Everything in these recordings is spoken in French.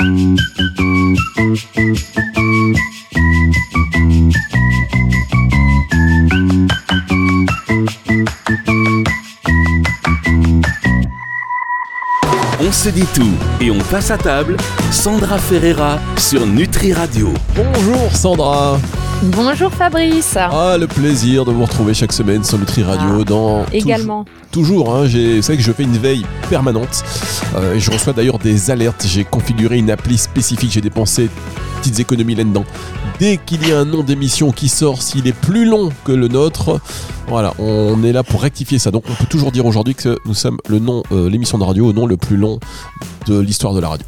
On se dit tout et on passe à table. Sandra Ferreira sur Nutri Radio. Bonjour Sandra. Bonjour Fabrice. Ah, le plaisir de vous retrouver chaque semaine sur Nutri Radio Ah, dans Également. Toujours, toujours hein, j'ai- vous savez que je fais une veille permanente. Euh, et je reçois d'ailleurs des alertes. J'ai configuré une appli spécifique. J'ai dépensé petites économies là-dedans. Dès qu'il y a un nom d'émission qui sort, s'il est plus long que le nôtre, voilà, on est là pour rectifier ça. Donc on peut toujours dire aujourd'hui que nous sommes le nom, euh, l'émission de radio au nom le plus long de l'histoire de la radio.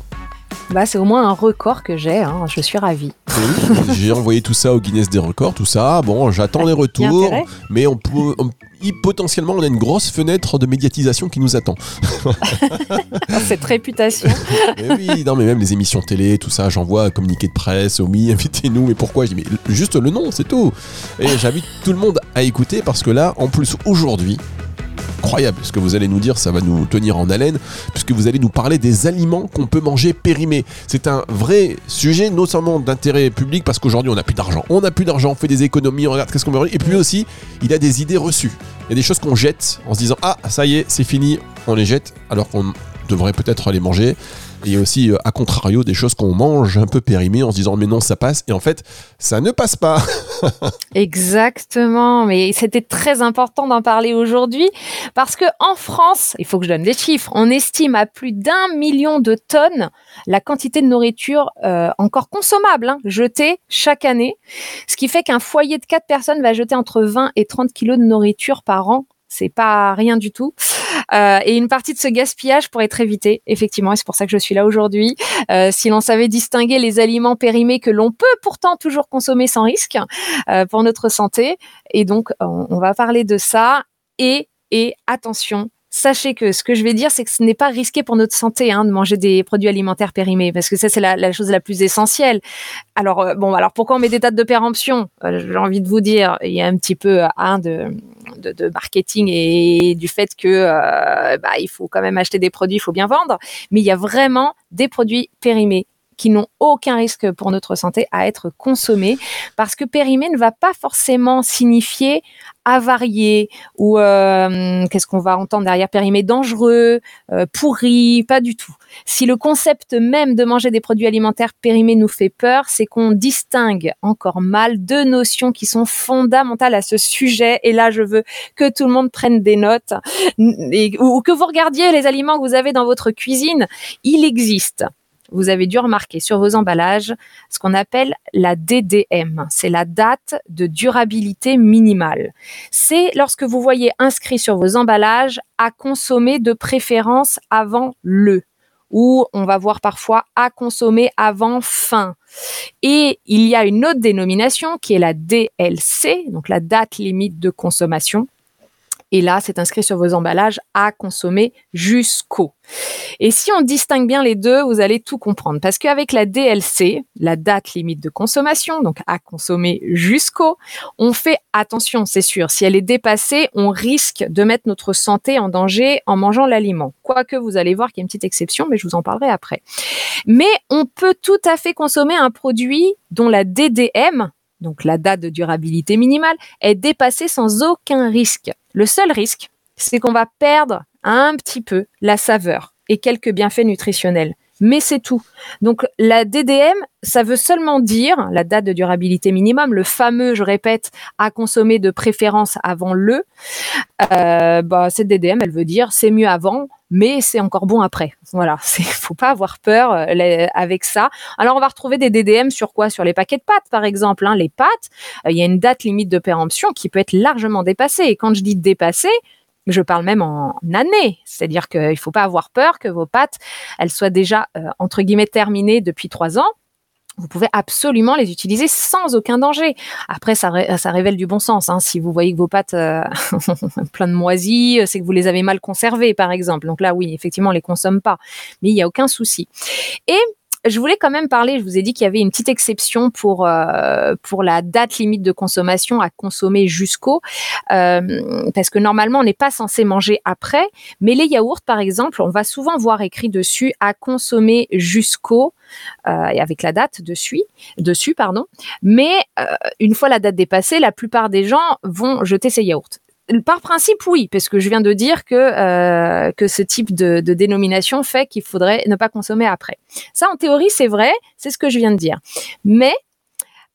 Bah, c'est au moins un record que j'ai. hein. Je suis ravie. J'ai envoyé tout ça au Guinness des records, tout ça. Bon, j'attends les retours, mais on peut, on- potentiellement, on a une grosse fenêtre de médiatisation qui nous attend. Cette réputation. Mais oui, non, mais même les émissions télé, tout ça, j'envoie un communiqué de presse, oui, invitez-nous, mais pourquoi? Je dis, mais juste le nom, c'est tout. Et j'invite tout le monde à écouter parce que là, en plus, aujourd'hui, incroyable ce que vous allez nous dire, ça va nous tenir en haleine, puisque vous allez nous parler des aliments qu'on peut manger périmés. C'est un vrai sujet, non seulement d'intérêt public, parce qu'aujourd'hui on n'a plus d'argent. On n'a plus d'argent, on fait des économies, on regarde qu'est-ce qu'on veut. Et puis aussi, il a des idées reçues. Il y a des choses qu'on jette en se disant Ah, ça y est, c'est fini, on les jette, alors qu'on devrait peut-être les manger. Il y a aussi, euh, à contrario, des choses qu'on mange un peu périmées en se disant mais non, ça passe. Et en fait, ça ne passe pas. Exactement. Mais c'était très important d'en parler aujourd'hui parce que en France, il faut que je donne des chiffres, on estime à plus d'un million de tonnes la quantité de nourriture euh, encore consommable hein, jetée chaque année. Ce qui fait qu'un foyer de quatre personnes va jeter entre 20 et 30 kilos de nourriture par an. C'est pas rien du tout. Euh, et une partie de ce gaspillage pourrait être évitée, effectivement, et c'est pour ça que je suis là aujourd'hui. Euh, si l'on savait distinguer les aliments périmés que l'on peut pourtant toujours consommer sans risque euh, pour notre santé. Et donc, on, on va parler de ça. Et, et attention, sachez que ce que je vais dire, c'est que ce n'est pas risqué pour notre santé hein, de manger des produits alimentaires périmés, parce que ça, c'est la, chose la plus essentielle. Alors, euh, bon, alors pourquoi on met des dates de péremption? Euh, J'ai envie de vous dire, il y a un petit peu hein, de, de, marketing et du fait que bah, il faut quand même acheter des produits, il faut bien vendre, mais il y a vraiment des produits périmés qui n'ont aucun risque pour notre santé à être consommés parce que périmé ne va pas forcément signifier avarié ou euh, qu'est-ce qu'on va entendre derrière périmé dangereux, euh, pourri, pas du tout. Si le concept même de manger des produits alimentaires périmés nous fait peur, c'est qu'on distingue encore mal deux notions qui sont fondamentales à ce sujet. Et là, je veux que tout le monde prenne des notes ou que vous regardiez les aliments que vous avez dans votre cuisine. Il existe vous avez dû remarquer sur vos emballages ce qu'on appelle la DDM. C'est la date de durabilité minimale. C'est lorsque vous voyez inscrit sur vos emballages à consommer de préférence avant le ou on va voir parfois à consommer avant fin. Et il y a une autre dénomination qui est la DLC, donc la date limite de consommation. Et là, c'est inscrit sur vos emballages à consommer jusqu'au. Et si on distingue bien les deux, vous allez tout comprendre. Parce qu'avec la DLC, la date limite de consommation, donc à consommer jusqu'au, on fait attention, c'est sûr. Si elle est dépassée, on risque de mettre notre santé en danger en mangeant l'aliment. Quoique vous allez voir qu'il y a une petite exception, mais je vous en parlerai après. Mais on peut tout à fait consommer un produit dont la DDM, donc la date de durabilité minimale, est dépassée sans aucun risque. Le seul risque, c'est qu'on va perdre un petit peu la saveur et quelques bienfaits nutritionnels. Mais c'est tout. Donc la DDM, ça veut seulement dire la date de durabilité minimum, le fameux, je répète, à consommer de préférence avant le. Euh, bah, cette DDM, elle veut dire c'est mieux avant, mais c'est encore bon après. Voilà, c'est faut pas avoir peur euh, avec ça. Alors on va retrouver des DDM sur quoi? Sur les paquets de pâtes, par exemple. hein. Les pâtes, euh, il y a une date limite de péremption qui peut être largement dépassée. Et quand je dis dépassée, je parle même en année, c'est-à-dire qu'il ne faut pas avoir peur que vos pâtes, elles soient déjà euh, entre guillemets terminées depuis trois ans. Vous pouvez absolument les utiliser sans aucun danger. Après, ça, ré- ça révèle du bon sens. hein. Si vous voyez que vos pâtes euh, plein de moisies, euh, c'est que vous les avez mal conservées, par exemple. Donc là, oui, effectivement, on les consomme pas, mais il n'y a aucun souci. Et je voulais quand même parler, je vous ai dit qu'il y avait une petite exception pour, euh, pour la date limite de consommation à consommer jusqu'au, euh, parce que normalement on n'est pas censé manger après, mais les yaourts par exemple, on va souvent voir écrit dessus à consommer jusqu'au, euh, et avec la date dessus, dessus pardon. Mais euh, une fois la date dépassée, la plupart des gens vont jeter ces yaourts par principe, oui, parce que je viens de dire que, euh, que ce type de, dénomination fait qu'il faudrait ne pas consommer après. Ça, en théorie, c'est vrai, c'est ce que je viens de dire. Mais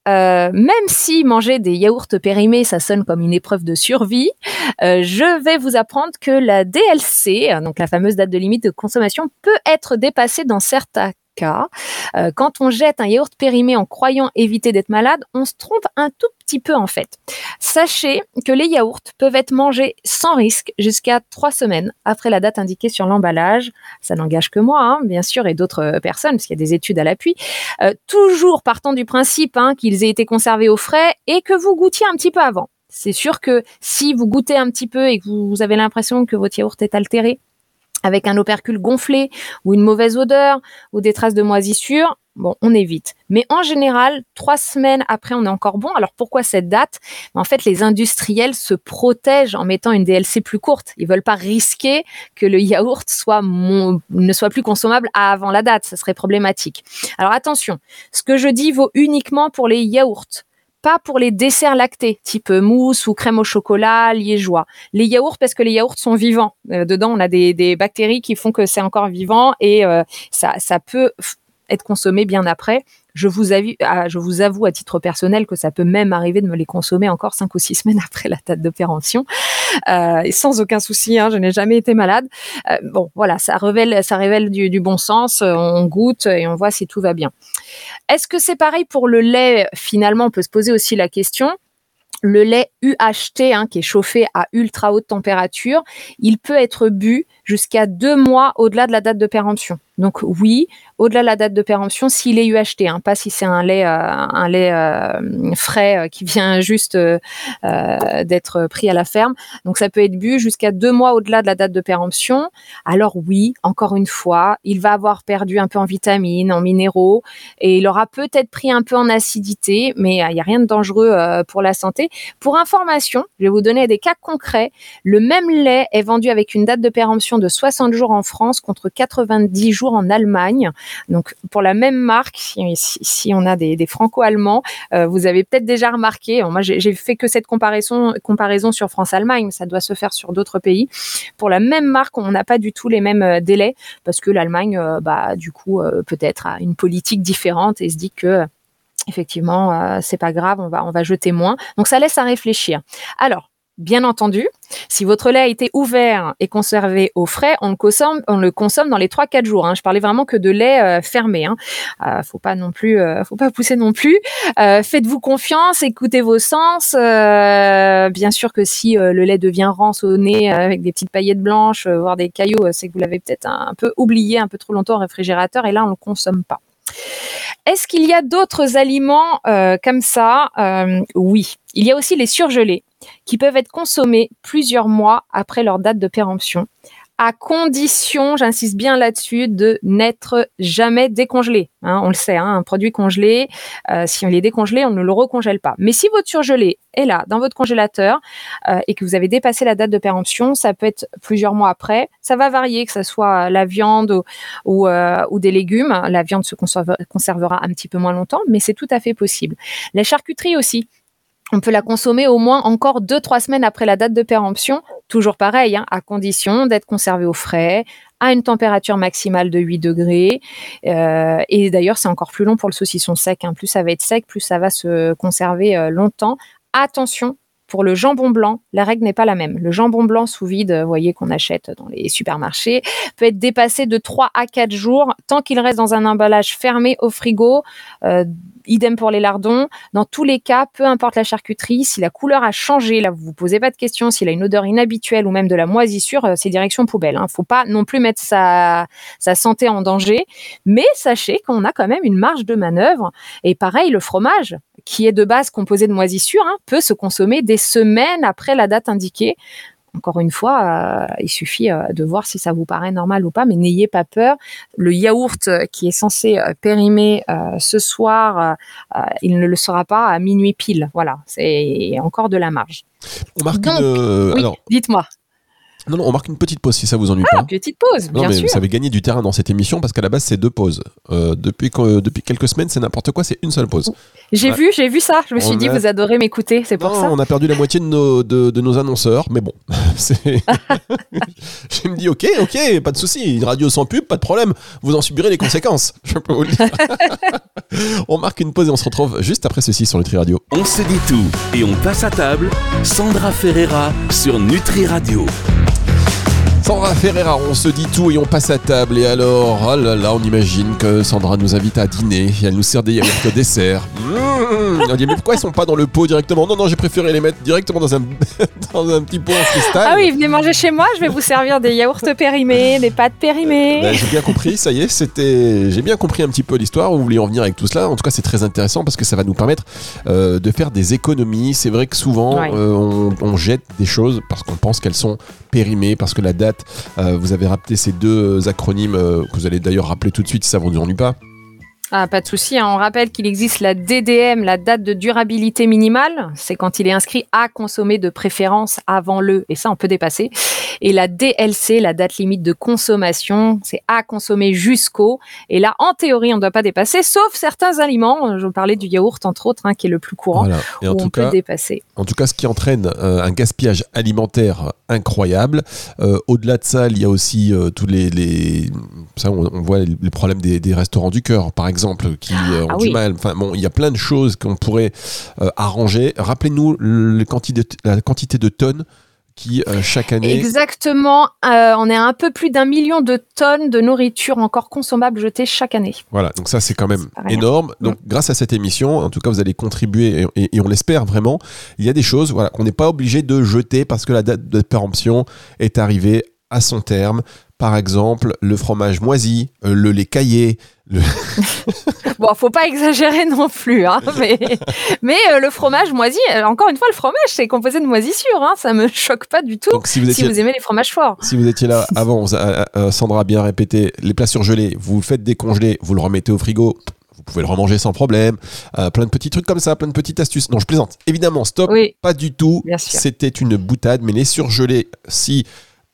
euh, même si manger des yaourts périmés, ça sonne comme une épreuve de survie, euh, je vais vous apprendre que la DLC, donc la fameuse date de limite de consommation, peut être dépassée dans certains Euh, quand on jette un yaourt périmé en croyant éviter d'être malade, on se trompe un tout petit peu en fait. Sachez que les yaourts peuvent être mangés sans risque jusqu'à trois semaines après la date indiquée sur l'emballage. Ça n'engage que moi, hein, bien sûr, et d'autres personnes, parce qu'il y a des études à l'appui. Euh, toujours partant du principe hein, qu'ils aient été conservés au frais et que vous goûtiez un petit peu avant. C'est sûr que si vous goûtez un petit peu et que vous avez l'impression que votre yaourt est altéré, avec un opercule gonflé ou une mauvaise odeur ou des traces de moisissure, bon, on évite. Mais en général, trois semaines après, on est encore bon. Alors pourquoi cette date? En fait, les industriels se protègent en mettant une DLC plus courte. Ils veulent pas risquer que le yaourt ne soit plus consommable avant la date. Ce serait problématique. Alors attention, ce que je dis vaut uniquement pour les yaourts pas pour les desserts lactés, type mousse ou crème au chocolat, liégeois. Les yaourts, parce que les yaourts sont vivants. Euh, dedans, on a des, bactéries qui font que c'est encore vivant et euh, ça, ça peut être consommé bien après. Je vous, avoue, à titre personnel que ça peut même arriver de me les consommer encore cinq ou six semaines après la date d'opération, euh, et sans aucun souci. Hein, je n'ai jamais été malade. Euh, bon, voilà, ça révèle, ça révèle du, bon sens. On goûte et on voit si tout va bien. Est-ce que c'est pareil pour le lait? Finalement, on peut se poser aussi la question le lait UHT, hein, qui est chauffé à ultra haute température, il peut être bu jusqu'à deux mois au-delà de la date de. Donc oui, au-delà de la date de péremption, s'il est UHT, hein, pas si c'est un lait, euh, euh, frais euh, qui vient juste d'être pris à la ferme. Donc ça peut être bu jusqu'à deux mois au-delà de la date de péremption. Alors oui, encore une fois, il va avoir perdu un peu en vitamines, en minéraux, et il aura peut-être pris un peu en acidité, mais il n'y a rien de dangereux pour la santé. Pour information, je vais vous donner des cas concrets. Le même lait est vendu avec une date de péremption de 60 jours en France contre 90 jours en Allemagne. Donc pour la même marque, si, on a des, franco-allemands, euh, vous avez peut-être déjà remarqué, moi j'ai fait que cette comparaison, sur France-Allemagne, ça doit se faire sur d'autres pays. Pour la même marque, on n'a pas du tout les mêmes euh, délais parce que l'Allemagne, euh, bah, du coup, peut-être a une politique différente et se dit que effectivement, c'est pas grave, on va, on va jeter moins. Donc ça laisse à réfléchir. Alors, Bien entendu, si votre lait a été ouvert et conservé au frais, on le consomme, dans les 3-4 jours. Hein. Je parlais vraiment que de lait euh, fermé. Hein. Euh, faut pas non plus, euh, pousser non plus. Euh, faites-vous confiance, écoutez vos sens. bien sûr que si le lait devient rançonné avec des petites paillettes blanches, voire des cailloux, c'est que vous l'avez peut-être un, peu oublié un peu trop longtemps au réfrigérateur et là on le consomme pas. Est-ce qu'il y a d'autres aliments comme ça? Oui. Il y a aussi les surgelés qui peuvent être consommés plusieurs mois après leur date de péremption, à condition, j'insiste bien là-dessus, de n'être jamais décongelé. Hein, on le sait, hein, un produit congelé, euh, si on est décongelé, on ne le recongèle pas. Mais si votre surgelé est là, dans votre congélateur, euh, et que vous avez dépassé la date de péremption, ça peut être plusieurs mois après. Ça va varier, que ce soit la viande ou, euh, ou, des légumes. La viande se conservera un petit peu moins longtemps, mais c'est tout à fait possible. La charcuterie aussi on peut la consommer au moins encore 2-3 semaines après la date de péremption, toujours pareil, hein, à condition d'être conservé au frais, à une température maximale de 8 degrés. Euh, et d'ailleurs, c'est encore plus long pour le saucisson sec. Hein. Plus ça va être sec, plus ça va se conserver euh, longtemps. Attention, pour le jambon blanc, la règle n'est pas la même. Le jambon blanc sous vide, vous voyez qu'on achète dans les supermarchés, peut être dépassé de 3 à 4 jours tant qu'il reste dans un emballage fermé au frigo. Euh, idem pour les lardons. Dans tous les cas, peu importe la charcuterie, si la couleur a changé, là vous vous posez pas de questions, s'il a une odeur inhabituelle ou même de la moisissure, euh, c'est direction poubelle. Hein. Faut pas non plus mettre sa, sa santé en danger. Mais sachez qu'on a quand même une marge de manœuvre. Et pareil, le fromage, qui est de base composé de moisissure, hein, peut se consommer des semaines après la date indiquée. encore une fois, il suffit de voir si ça vous paraît normal ou pas, mais n'ayez pas peur. Le yaourt qui est censé périmer ce soir, il ne le sera pas à minuit pile. Voilà, c'est encore de la marge. On marque une... dites-moi. Non, non, on marque une petite pause si ça vous ennuie ah, pas. petite pause, bien non, mais sûr. Vous avez gagné du terrain dans cette émission parce qu'à la base, c'est deux pauses. Euh, depuis, depuis quelques semaines, c'est n'importe quoi, c'est une seule pause. J'ai vu, j'ai vu ça. Je me suis dit, vous adorez m'écouter, c'est pour ça. On a perdu la moitié de nos, de, de nos annonceurs, mais bon. je me dis, ok, ok, pas de souci. Une radio sans pub, pas de problème. Vous en subirez les conséquences. Je peux vous le dire. on marque une pause et on se retrouve juste après ceci sur Nutri Radio. On se dit tout et on passe à table. Sandra Ferreira sur Nutri Radio. Sandra Ferreira, on se dit tout et on passe à table. Et alors, oh là là, on imagine que Sandra nous invite à dîner et elle nous sert des yaourts au dessert. Mmh. On dit, mais pourquoi ils sont pas dans le pot directement? Non, non, j'ai préféré les mettre directement dans un, dans un petit pot en cristal. Ah oui, venez manger chez moi, je vais vous servir des yaourts périmés, des pâtes périmées. Ben, j'ai bien compris, ça y est, c'était. J'ai bien compris un petit peu l'histoire où vous vouliez en venir avec tout cela. En tout cas, c'est très intéressant parce que ça va nous permettre euh, de faire des économies. C'est vrai que souvent, Ouais. euh, on, on jette des choses parce qu'on pense qu'elles sont périmées, parce que la date, euh, vous avez rappelé ces deux acronymes euh, que vous allez d'ailleurs rappeler tout de suite si ça vous ennuie pas. Ah, pas de souci. hein. On rappelle qu'il existe la DDM, la date de durabilité minimale. C'est quand il est inscrit à consommer de préférence avant le, et ça on peut dépasser. Et la DLC, la date limite de consommation, c'est à consommer jusqu'au. Et là, en théorie, on ne doit pas dépasser, sauf certains aliments. Je vous parlais du yaourt entre autres, hein, qui est le plus courant, Voilà. Et en où tout on cas, peut dépasser. En tout cas, ce qui entraîne euh, un gaspillage alimentaire incroyable. Euh, Au-delà de ça, il y a aussi euh, tous les, les- ça, on, on voit les, problèmes des, des restaurants du cœur, par exemple, qui euh, ont Ah du oui. mal. Enfin, bon, il y a plein de choses qu'on pourrait euh, arranger. Rappelez-nous la quantité de tonnes qui euh, chaque année. Exactement. euh, on est à un peu plus d'un million de tonnes de nourriture encore consommable jetée chaque année. Voilà, donc ça c'est quand même énorme. Donc grâce à cette émission, en tout cas vous allez contribuer et, et- et on l'espère vraiment. Il y a des choses voilà, qu'on n'est pas obligé de jeter parce que la date de péremption est arrivée à son terme. Par exemple, le fromage moisi, euh, le lait caillé. Le... Bon, faut pas exagérer non plus, hein, mais, mais euh, le fromage moisi, euh, encore une fois, le fromage, c'est composé de moisissure, hein, ça me choque pas du tout. Donc si vous si étiez vous aimez les fromages forts. Si vous étiez là avant, Sandra a bien répété, les plats surgelés, vous le faites décongeler, vous le remettez au frigo, vous pouvez le remanger sans problème. Euh, plein de petits trucs comme ça, plein de petites astuces. Non, je plaisante. Évidemment, stop, Oui, pas du tout. C'était une boutade, mais les surgelés, si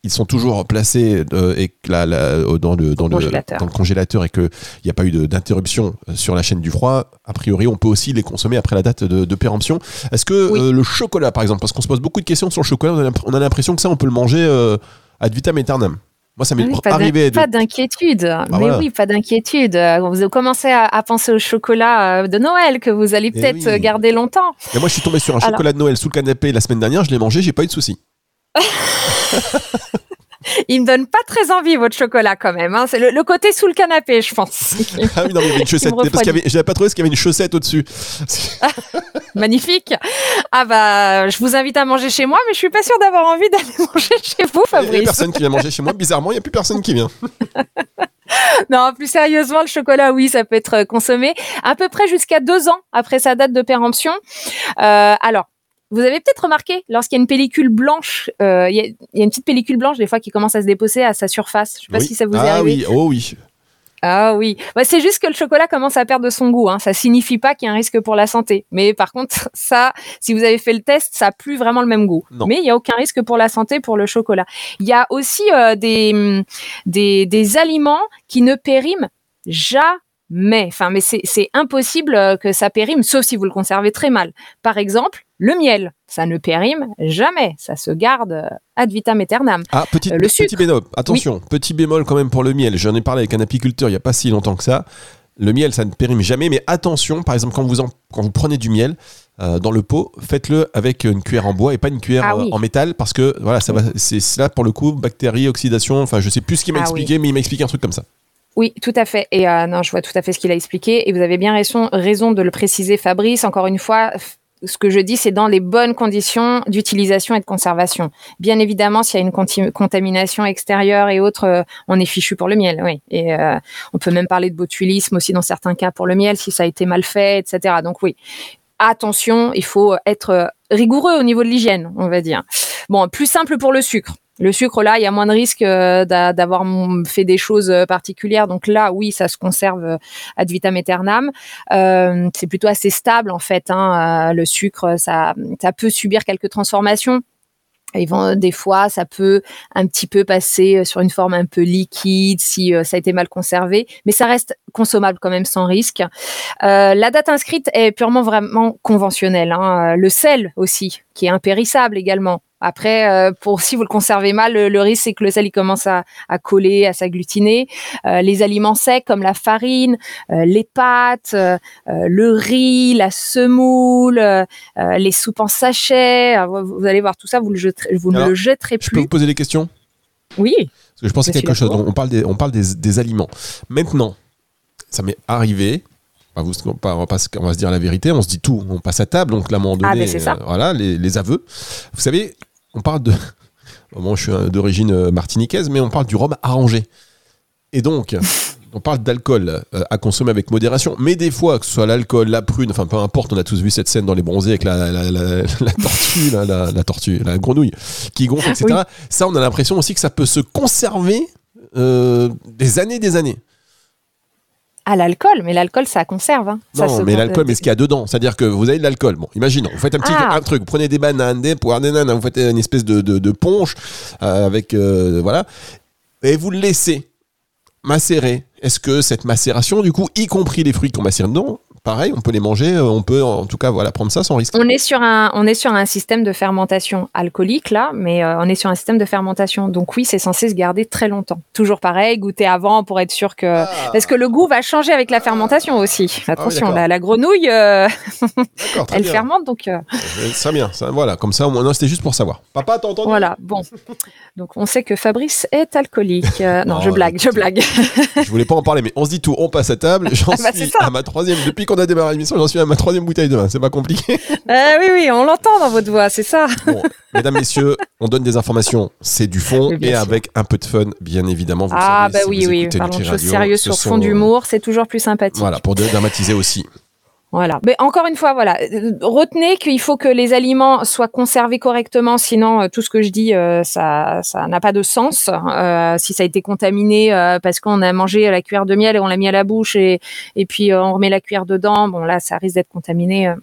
ils sont toujours placés euh, et la- euh, dans, le, dans, le, Congélateur. dans le congélateur et qu'il n'y a pas eu d'interruption euh, sur la chaîne du froid, a priori, on peut aussi les consommer après la date de, de péremption. Est-ce que Oui. euh, le chocolat, par exemple, parce qu'on se pose beaucoup de questions sur le chocolat, on a l'imp- on a l'impression que ça, on peut le manger euh, ad vitam aeternam. Moi, ça m'est Ah oui, pas arrivé. de- pas d'inquiétude. mais Bah voilà. oui, pas d'inquiétude. Vous commencez à, à penser au chocolat de Noël que vous allez Eh peut-être oui. garder longtemps. Mais moi, je suis tombé sur un Alors- chocolat de Noël sous le canapé la semaine dernière, je l'ai mangé, j'ai pas eu de souci. Il me donne pas très envie votre chocolat quand même. hein. C'est le, le côté sous le canapé, je pense. Ah oui, non, mais il y avait une chaussette. Parce qu'il y avait, j'avais pas trouvé parce qu'il y avait une chaussette au-dessus. Magnifique. Ah bah, je vous invite à manger chez moi, mais je suis pas sûre d'avoir envie d'aller manger chez vous, Il y a Fabrice. personne qui vient manger chez moi. Bizarrement, il y a plus personne qui vient. Non, plus sérieusement, le chocolat, oui, ça peut être euh, consommé à peu près jusqu'à deux ans après sa date de péremption. Euh, alors, vous avez peut-être remarqué, lorsqu'il y a une pellicule blanche, euh, il y, a- il y a une petite pellicule blanche des fois qui commence à se déposer à sa surface. Je sais pas Oui. si ça vous est ah arrivé. oui, oh oui. Ah oui, bah, c'est juste que le chocolat commence à perdre son goût. Hein. Ça signifie pas qu'il y a un risque pour la santé. Mais par contre, ça, si vous avez fait le test, ça a plus vraiment le même goût. Non. Mais il y a aucun risque pour la santé pour le chocolat. Il y a aussi euh, des, hum, des des aliments qui ne périment jamais. Enfin, mais c'est c'est impossible euh, que ça périme, sauf si vous le conservez très mal. Par exemple, le miel, ça ne périme jamais. Ça se garde euh, ad vitam aeternam. Ah, petit, Euh, le petit sucre. bémol. Attention, petit bémol quand même pour le miel. J'en ai parlé avec un apiculteur il y a pas si longtemps que ça. Le miel, ça ne périme jamais, mais attention, par exemple, quand vous, en- quand vous prenez du miel euh, dans le pot, faites-le avec une cuillère en bois et pas une cuillère Ah euh, en métal, parce que voilà, ça va, c'est là pour le coup, bactéries, oxydation. Enfin, je sais plus ce qu'il m'a Ah expliqué, mais il m'a expliqué un truc comme ça. Oui, tout à fait. Et euh, non, je vois tout à fait ce qu'il a expliqué. Et vous avez bien raison, raison de le préciser, Fabrice. Encore une fois, ce que je dis, c'est dans les bonnes conditions d'utilisation et de conservation. Bien évidemment, s'il y a une contamination extérieure et autres, euh, on est fichu pour le miel. Oui. Et euh, on peut même parler de botulisme aussi dans certains cas pour le miel, si ça a été mal fait, etc. Donc oui, attention, il faut être euh, rigoureux au niveau de l'hygiène, on va dire. bon, plus simple pour le sucre. Le sucre, là, il y a moins de risques d'avoir fait des choses particulières. Donc là, oui, ça se conserve ad vitam aeternam. c'est plutôt assez stable, en fait. Hein, le sucre, ça, ça peut subir quelques transformations des fois, ça peut un petit peu passer euh, sur une forme un peu liquide si euh, ça a été mal conservé, mais ça reste consommable quand même sans risque. Euh, la date inscrite est purement vraiment conventionnelle. Hein. Le sel aussi, qui est impérissable également. Après, euh, pour si vous le conservez mal, le, risque c'est que le sel il commence à, coller, à s'agglutiner. Euh, les aliments secs comme la farine, euh, les pâtes, le riz, la semoule, les soupes en sachet. vous, allez voir tout ça, vous, le jeterez, vous ne le jetterez plus. Je peux vous poser des questions? Oui. Parce que je pensais quelque chose. On parle des, on parle des, aliments. Maintenant, ça m'est arrivé on va, on, va se dire la vérité, on se dit tout, on passe à table, donc là, à un moment ah, donné, voilà, les, les, aveux. Vous savez, on parle de. Bon, je suis d'origine euh, martiniquaise, mais on parle du rhum arrangé. Et donc, on parle d'alcool euh, à consommer avec modération. Mais des fois, que ce soit l'alcool, la prune, enfin peu importe, on a tous vu cette scène dans les bronzés avec la, tortue, la, tortue, la grenouille qui gonfle, etc. Ça, on a l'impression aussi que ça peut se conserver euh, des années des années à l'alcool, mais l'alcool ça conserve. Hein. Non, mais l'alcool, mais ce qu'il y a dedans, c'est-à-dire que vous avez de l'alcool. Bon, imaginons, vous faites un petit ah. truc, vous prenez des bananes, des poires, des vous faites une espèce de, de, ponche euh, avec euh, voilà, et vous le laissez macérer. Est-ce que cette macération, du coup, y compris les fruits qu'on macère dedans, pareil, on peut les manger, euh, on peut en tout cas voilà prendre ça sans risque. On est sur un, on est sur un système de fermentation alcoolique là, mais euh, on est sur un système de fermentation. Donc oui, c'est censé se garder très longtemps. Toujours pareil, goûter avant pour être sûr que ah. parce que le goût va changer avec la fermentation aussi. Ah Attention, la, grenouille, euh, elle fermente donc. Très bien, ça, voilà, comme ça au moins. C'était juste pour savoir. Papa, t'as entendu? Voilà, bon. Donc on sait que Fabrice est alcoolique. non, je blague, je blague. je voulais pas en parler, mais on se dit tout, on passe à table. J'en ah bah, suis à ma troisième depuis qu'on a démarré l'émission, j'en suis à ma troisième bouteille de vin. C'est pas compliqué. Euh, oui, oui, on l'entend dans votre voix, c'est ça. mesdames, messieurs, on donne des informations, c'est du fond et avec un peu de fun, bien évidemment. Vous ah, bah oui, oui. Parlons de choses sérieuses sur fond d'humour, c'est toujours plus sympathique. Voilà, pour dramatiser aussi. Voilà. Mais encore une fois, voilà, retenez qu'il faut que les aliments soient conservés correctement, sinon euh, tout ce que je dis, euh, ça, ça n'a pas de sens. Euh, si ça a été contaminé parce qu'on a mangé la cuillère de miel et on l'a mis à la bouche et, et puis on remet la cuillère dedans, bon là, ça risque d'être contaminé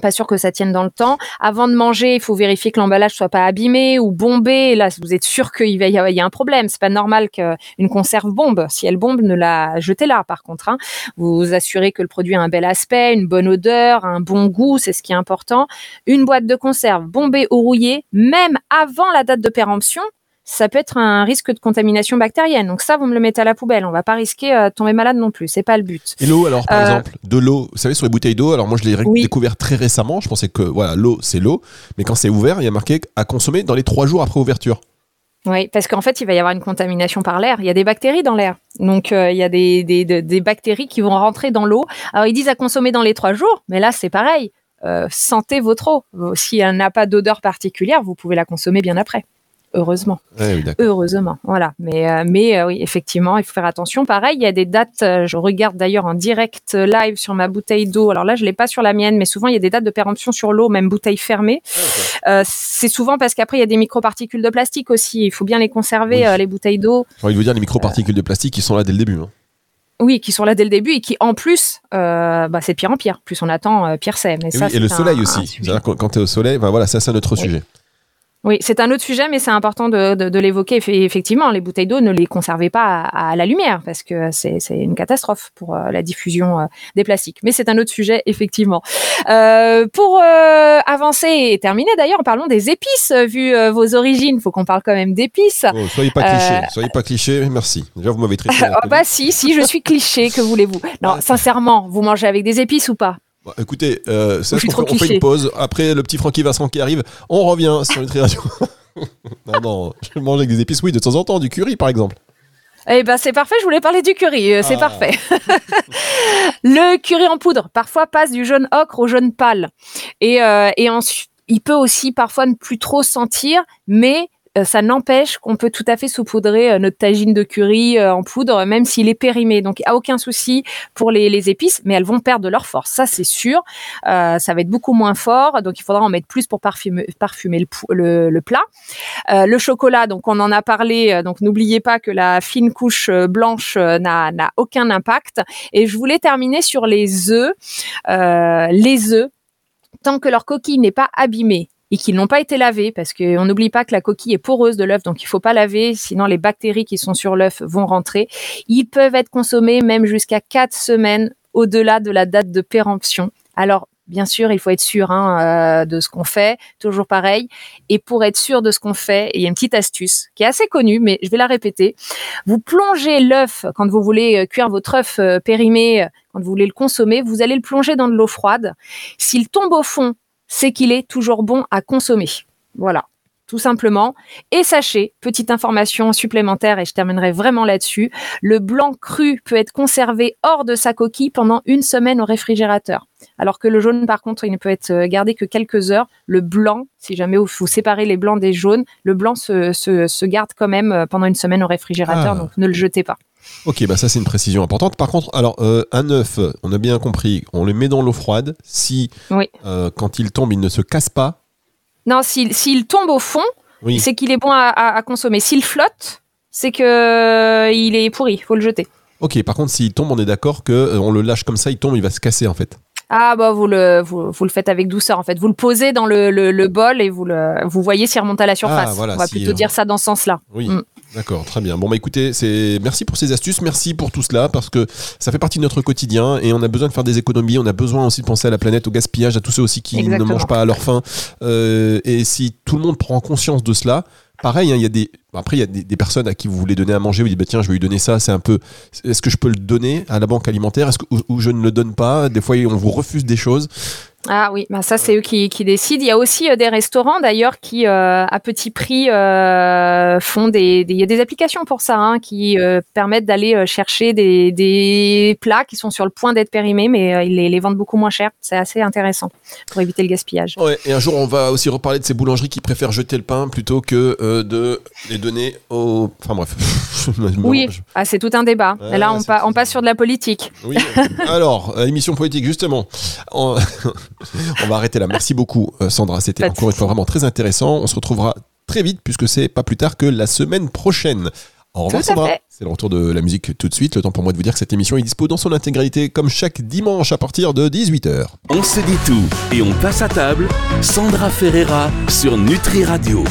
pas sûr que ça tienne dans le temps. Avant de manger, il faut vérifier que l'emballage soit pas abîmé ou bombé. là, vous êtes sûr qu'il va y avoir un problème. C'est pas normal qu'une conserve bombe. Si elle bombe, ne la jetez là. Par contre, hein. vous vous assurez que le produit a un bel aspect, une bonne odeur, un bon goût, c'est ce qui est important. Une boîte de conserve bombée ou rouillée, même avant la date de péremption, ça peut être un risque de contamination bactérienne. Donc ça, vous me le mettez à la poubelle. On va pas risquer euh, de tomber malade non plus. C'est pas le but. Et l'eau, alors par euh, exemple, de l'eau. Vous savez sur les bouteilles d'eau. Alors moi, je l'ai découvert très récemment. Je pensais que voilà, l'eau, c'est l'eau, mais quand c'est ouvert, il y a marqué à consommer dans les trois jours après ouverture. Oui, parce qu'en fait, il va y avoir une contamination par l'air. Il y a des bactéries dans l'air. Donc, euh, il y a des, des, des, bactéries qui vont rentrer dans l'eau. Alors, ils disent à consommer dans les trois jours, mais là, c'est pareil. sentez votre eau. Si elle n'a pas d'odeur particulière, vous pouvez la consommer bien après heureusement. heureusement, voilà. Mais, euh, mais euh, oui, effectivement, il faut faire attention. Pareil, il y a des dates, euh, je regarde d'ailleurs en direct live sur ma bouteille d'eau. Alors là, je l'ai pas sur la mienne, mais souvent, il y a des dates de péremption sur l'eau, même bouteille fermée. Ah, c'est souvent parce qu'après, il y a des microparticules de plastique aussi. Il faut bien les conserver, les bouteilles d'eau. il veut dire les microparticules de plastique qui sont là dès le début. Hein. Oui, qui sont là dès le début et qui, en plus, bah, c'est pire en pire. Plus on attend, pire c'est. Mais et, le soleil aussi. quand tu es au soleil, ben voilà, ça c'est un autre sujet. Oui, c'est un autre sujet, mais c'est important de, de, l'évoquer. Effectivement, les bouteilles d'eau, ne les conservez pas à, la lumière, parce que c'est une catastrophe pour euh, la diffusion euh, des plastiques. Mais c'est un autre sujet, effectivement. Euh, pour euh, avancer et terminer, d'ailleurs, parlons des épices, vu vos origines. faut qu'on parle quand même d'épices. Oh, soyez pas cliché, soyez pas cliché, merci. Déjà, vous m'avez traité. oh, bah si, si, je suis cliché, que voulez-vous Non, sincèrement, vous mangez avec des épices ou pas? Écoutez, euh, fait, on fait une pause. Après, le petit Francky Vincent qui arrive, on revient sur Nutri Radio. non, non, je mange avec des épices, oui, de temps en temps, du curry par exemple. Eh ben c'est parfait, je voulais parler du curry, euh, c'est ah. parfait. le curry en poudre, parfois passe du jaune ocre au jaune pâle. Et, euh, et ensuite, il peut aussi parfois ne plus trop sentir, mais ça n'empêche qu'on peut tout à fait saupoudrer euh, notre tagine de curry euh, en poudre, même s'il est périmé. Donc, a aucun souci pour les, épices, mais elles vont perdre leur force. Ça, c'est sûr. Euh, ça va être beaucoup moins fort. Donc, il faudra en mettre plus pour parfumer, le, plat. Euh, le chocolat, donc on en a parlé. Donc, n'oubliez pas que la fine couche blanche n'a aucun impact. Et je voulais terminer sur les œufs. les œufs, tant que leur coquille n'est pas abîmée, et qu'ils n'ont pas été lavés parce qu'on n'oublie pas que la coquille est poreuse de l'œuf, donc il faut pas laver, sinon les bactéries qui sont sur l'œuf vont rentrer. Ils peuvent être consommés même jusqu'à quatre semaines au-delà de la date de péremption. Alors Bien sûr, il faut être sûr hein, euh, de ce qu'on fait, toujours pareil. Et pour être sûr de ce qu'on fait, il y a une petite astuce qui est assez connue, mais je vais la répéter. Vous plongez l'œuf quand vous voulez euh, cuire votre œuf euh, périmé, quand vous voulez le consommer, vous allez le plonger dans de l'eau froide. S'il tombe au fond c'est qu'il est toujours bon à consommer. Voilà, tout simplement. Et sachez, petite information supplémentaire, et je terminerai vraiment là-dessus, le blanc cru peut être conservé hors de sa coquille pendant une semaine au réfrigérateur. Alors que le jaune, par contre, il ne peut être euh, gardé que quelques heures. Le blanc, si jamais vous séparez les blancs des jaunes, le blanc se, se, se garde quand même euh, pendant une semaine au réfrigérateur, ah. donc ne le jetez pas. Ok, bah ça c'est une précision importante. Par contre, alors euh, un œuf, on a bien compris, on le met dans l'eau froide. Si oui. euh, quand il tombe, il ne se casse pas. Non, s'il tombe au fond, oui. c'est qu'il est bon à, à, à consommer. S'il flotte, c'est que euh, il est pourri, faut le jeter. Ok, par contre, s'il tombe, on est d'accord que euh, on le lâche comme ça, il tombe, il va se casser en fait. Ah bah vous le vous, vous, le faites avec douceur en fait. Vous le posez dans le, le, le bol et vous le vous voyez s'il remonte à la surface. Ah, voilà, on va si plutôt dire ça dans ce sens-là. Oui. Mm. D'accord, très bien. Bon bah écoutez, c'est merci pour ces astuces, merci pour tout cela parce que ça fait partie de notre quotidien et on a besoin de faire des économies, on a besoin aussi de penser à la planète, au gaspillage, à tous ceux aussi qui Exactement. ne mangent pas à leur faim. Euh, et si tout le monde prend conscience de cela, pareil, il hein, y a des après il y a des, des, personnes à qui vous voulez donner à manger, vous dites bah tiens je vais lui donner ça, c'est un peu est-ce que je peux le donner à la banque alimentaire, est-ce que ou, ou je ne le donne pas? Des fois on vous refuse des choses. Ah oui, bah ça c'est eux qui, qui, décident. Il y a aussi euh, des restaurants d'ailleurs qui, euh, à petit prix, euh, font des, des, Il y a des applications pour ça, hein, qui permettent d'aller chercher des, des, plats qui sont sur le point d'être périmés, mais ils les, les, vendent beaucoup moins cher. C'est assez intéressant pour éviter le gaspillage. Ouais, et un jour on va aussi reparler de ces boulangeries qui préfèrent jeter le pain plutôt que de les donner aux. Enfin bref. oui, ah, c'est tout un débat. Là on, pa on, passe sur de la politique. Oui. Alors, émission politique justement. On... On va arrêter là. Merci beaucoup, Sandra. C'était encore une fois vraiment très intéressant. On se retrouvera très vite puisque c'est pas plus tard que la semaine prochaine. Au revoir, Sandra. C'est le retour de la musique tout de suite. Le temps pour moi de vous dire que cette émission est dispo dans son intégralité comme chaque dimanche à partir de 18h. On se dit tout et on passe à table. Sandra Ferreira sur Nutri Radio.